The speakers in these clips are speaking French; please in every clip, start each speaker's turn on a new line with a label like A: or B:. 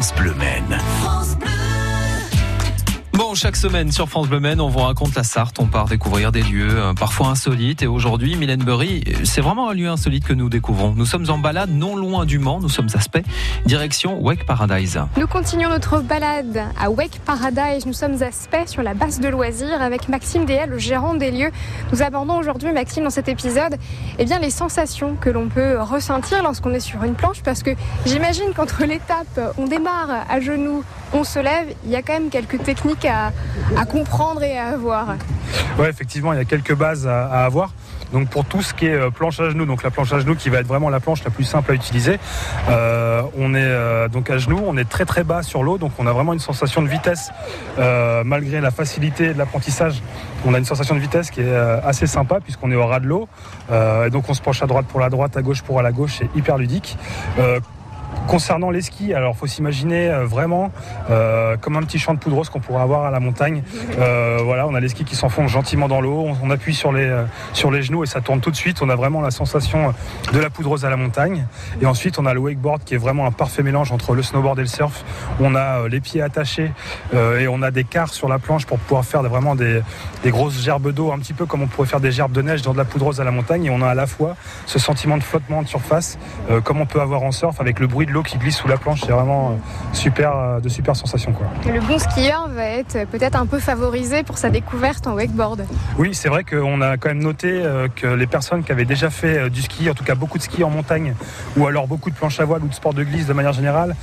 A: France Bleu.
B: Chaque semaine sur France Bleu on vous raconte la Sarthe, on part découvrir des lieux euh, parfois insolites. Et aujourd'hui, Mylène Burry, c'est vraiment un lieu insolite que nous découvrons. Nous sommes en balade non loin du Mans, nous sommes à direction Wake Paradise.
C: Nous continuons notre balade à Wake Paradise. Nous sommes à sur la base de loisirs, avec Maxime Déel, le gérant des lieux. Nous abordons aujourd'hui, Maxime, dans cet épisode, eh bien, les sensations que l'on peut ressentir lorsqu'on est sur une planche, parce que j'imagine qu'entre l'étape, on démarre à genoux, on se lève, il y a quand même quelques techniques à, comprendre et à avoir.
D: Oui, effectivement, il y a quelques bases à, avoir. Donc pour tout ce qui est euh, planche à genoux, donc la planche à genoux qui va être vraiment la planche la plus simple à utiliser, euh, on est euh, donc à genoux, on est très très bas sur l'eau, donc on a vraiment une sensation de vitesse malgré la facilité de l'apprentissage. On a une sensation de vitesse qui est assez sympa puisqu'on est au ras de l'eau, et donc on se penche à droite pour la droite, à gauche pour la gauche, c'est hyper ludique. Concernant les skis, alors faut s'imaginer euh, vraiment euh, comme un petit champ de poudreuse qu'on pourrait avoir à la montagne. Euh, voilà, on a les skis qui s'enfoncent gentiment dans l'eau, on, appuie sur les, sur les genoux et ça tourne tout de suite. On a vraiment la sensation de la poudreuse à la montagne. Et ensuite, on a le wakeboard qui est vraiment un parfait mélange entre le snowboard et le surf. On a les pieds attachés et on a des quarts sur la planche pour pouvoir faire vraiment des, des grosses gerbes d'eau, un petit peu comme on pourrait faire des gerbes de neige dans de la poudreuse à la montagne. Et on a à la fois ce sentiment de flottement de surface, comme on peut avoir en surf avec le bruit de l'eau qui glisse sous la planche. C'est vraiment euh, super, euh, de super sensations. Quoi.
C: Le bon skieur va être peut-être un peu favorisé pour sa découverte en wakeboard.
D: Oui, c'est vrai qu'on a quand même noté euh, que les personnes qui avaient déjà fait du ski, en tout cas beaucoup de ski en montagne, ou alors beaucoup de planches à voile ou de sport de glisse de manière générale,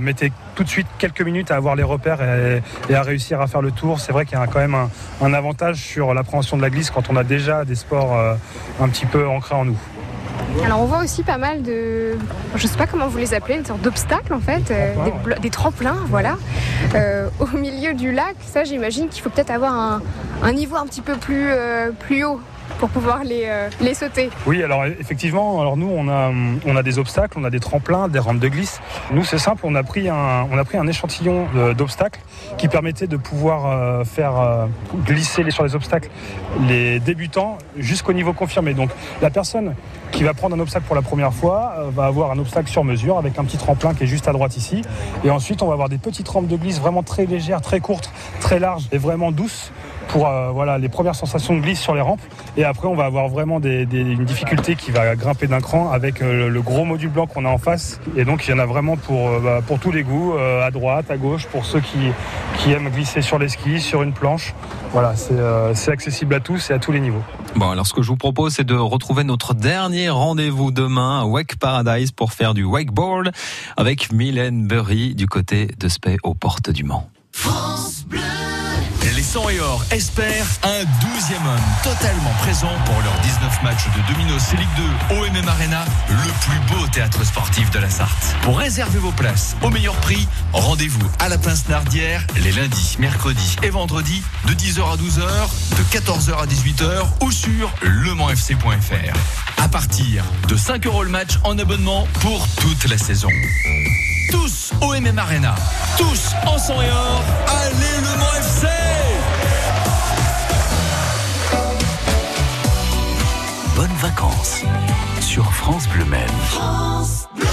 D: mettaient tout de suite quelques minutes à avoir les repères et, à réussir à faire le tour. C'est vrai qu'il y a quand même un, un avantage sur l'appréhension de la glisse quand on a déjà des sports un petit peu ancrés en nous.
C: Alors on voit aussi pas mal de, je sais pas comment vous les appelez, une sorte d'obstacles en fait, euh, des, tremplins, voilà, euh, au milieu du lac. Ça, j'imagine qu'il faut peut-être avoir un, niveau un petit peu plus, euh, plus haut pour pouvoir les, euh, les sauter.
D: Oui, alors effectivement, alors nous on a, on a des obstacles, on a des tremplins, des rampes de glisse. Nous c'est simple, on a pris un, on a pris un échantillon d'obstacles qui permettait de pouvoir euh, faire euh, glisser sur les obstacles les débutants jusqu'au niveau confirmé. Donc la personne qui va prendre un obstacle pour la première fois va avoir un obstacle sur mesure avec un petit tremplin qui est juste à droite ici. Et ensuite on va avoir des petites rampes de glisse vraiment très légères, très courtes, très larges et vraiment douces pour euh, voilà, les premières sensations de glisse sur les rampes. Et après, on va avoir vraiment des, une difficulté qui va grimper d'un cran avec euh, le, gros module blanc qu'on a en face. Et donc, il y en a vraiment pour, euh, bah, pour tous les goûts, à droite, à gauche, pour ceux qui, qui aiment glisser sur les skis, sur une planche. Voilà, c'est accessible à tous et à tous les niveaux.
B: Bon, alors ce que je vous propose, c'est de retrouver notre dernier rendez-vous demain à Wake Paradise pour faire du wakeboard avec Mylène Burry du côté de Spey aux portes du Mans.
A: France Bleu les 100 et or espèrent un 12e homme totalement présent pour leur 19 matchs de Domino C Ligue 2 OMM Arena, le plus beau théâtre sportif de la Sarthe. Pour réserver vos places au meilleur prix, rendez-vous à la Pince Nardière les lundis, mercredis et vendredis de 10h à 12h, de 14h à 18h ou sur lemanfc.fr. À partir de 5 euros le match en abonnement pour toute la saison. Tous au MM Arena, tous en sang et or, allez le Mans FC France Bleu Maine.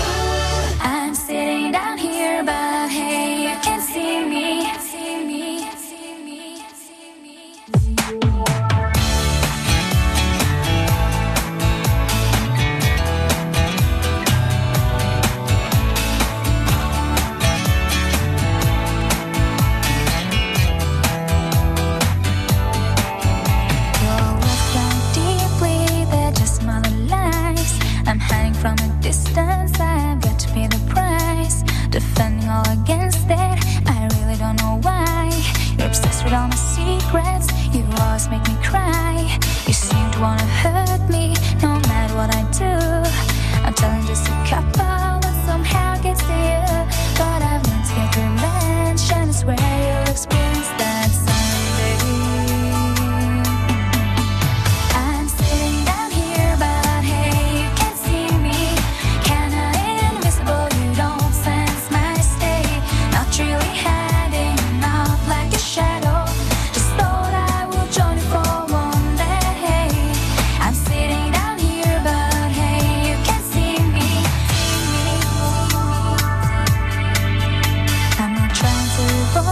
A: fighting
E: all against it. I really don't know why. You're obsessed with all my secrets. You always make me cry. You seem to wanna